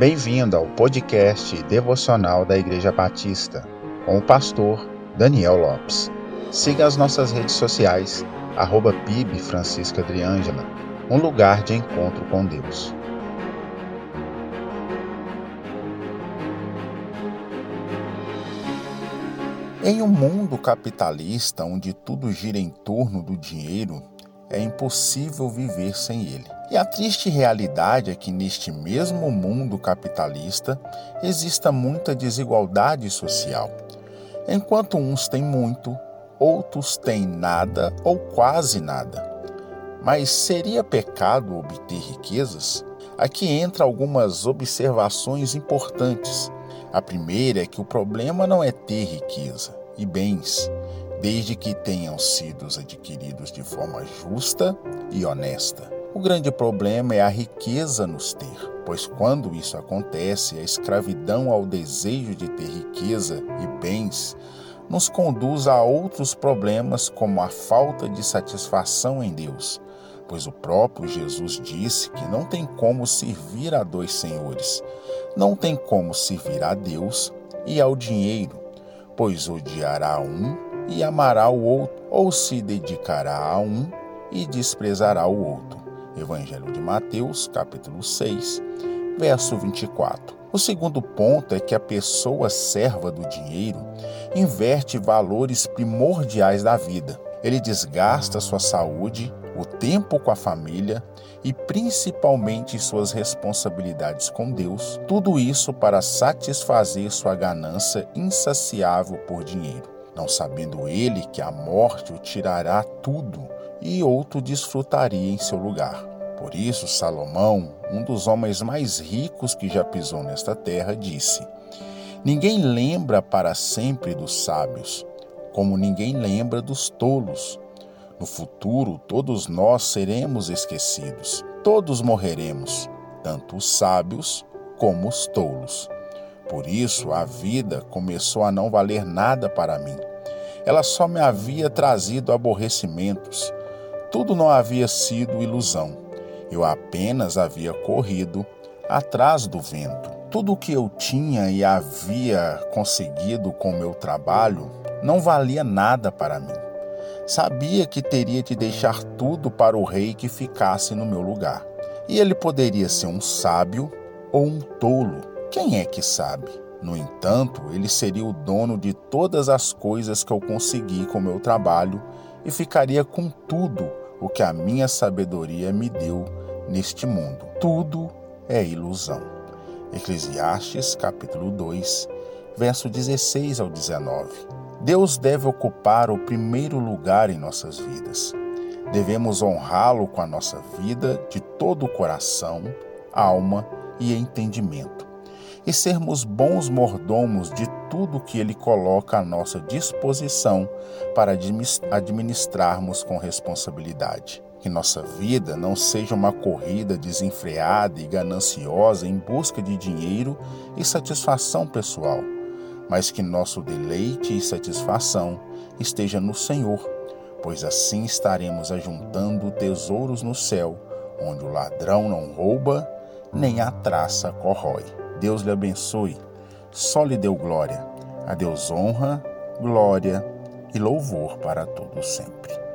Bem-vindo ao podcast devocional da Igreja Batista, com o pastor Daniel Lopes. Siga as nossas redes sociais, arroba PIB Francisca Adriângela, um lugar de encontro com Deus. Em um mundo capitalista onde tudo gira em torno do dinheiro, é impossível viver sem ele. E a triste realidade é que neste mesmo mundo capitalista exista muita desigualdade social. Enquanto uns têm muito, outros têm nada ou quase nada. Mas seria pecado obter riquezas? Aqui entra algumas observações importantes. A primeira é que o problema não é ter riqueza e bens, desde que tenham sido adquiridos de forma justa e honesta. O grande problema é a riqueza nos ter, pois quando isso acontece, a escravidão ao desejo de ter riqueza e bens nos conduz a outros problemas, como a falta de satisfação em Deus, pois o próprio Jesus disse que não tem como servir a dois senhores, não tem como servir a Deus e ao dinheiro, pois odiará um e amará o outro, ou se dedicará a um e desprezará o outro. Evangelho de Mateus, capítulo 6, verso 24. O segundo ponto é que a pessoa serva do dinheiro inverte valores primordiais da vida. Ele desgasta sua saúde, o tempo com a família e principalmente suas responsabilidades com Deus, tudo isso para satisfazer sua ganância insaciável por dinheiro não sabendo ele que a morte o tirará tudo e outro desfrutaria em seu lugar. Por isso, Salomão, um dos homens mais ricos que já pisou nesta terra, disse: Ninguém lembra para sempre dos sábios, como ninguém lembra dos tolos. No futuro, todos nós seremos esquecidos, todos morreremos, tanto os sábios como os tolos. Por isso, a vida começou a não valer nada para mim ela só me havia trazido aborrecimentos. Tudo não havia sido ilusão. Eu apenas havia corrido atrás do vento. Tudo o que eu tinha e havia conseguido com meu trabalho não valia nada para mim. Sabia que teria de deixar tudo para o rei que ficasse no meu lugar. E ele poderia ser um sábio ou um tolo. Quem é que sabe? No entanto, ele seria o dono de todas as coisas que eu consegui com meu trabalho e ficaria com tudo o que a minha sabedoria me deu neste mundo. Tudo é ilusão. Eclesiastes capítulo 2, verso 16 ao 19. Deus deve ocupar o primeiro lugar em nossas vidas. Devemos honrá-lo com a nossa vida de todo o coração, alma e entendimento e sermos bons mordomos de tudo que Ele coloca à nossa disposição para administrarmos com responsabilidade. Que nossa vida não seja uma corrida desenfreada e gananciosa em busca de dinheiro e satisfação pessoal, mas que nosso deleite e satisfação esteja no Senhor, pois assim estaremos ajuntando tesouros no céu, onde o ladrão não rouba, nem a traça corrói. Deus lhe abençoe. Só lhe deu glória. A Deus honra, glória e louvor para todos sempre.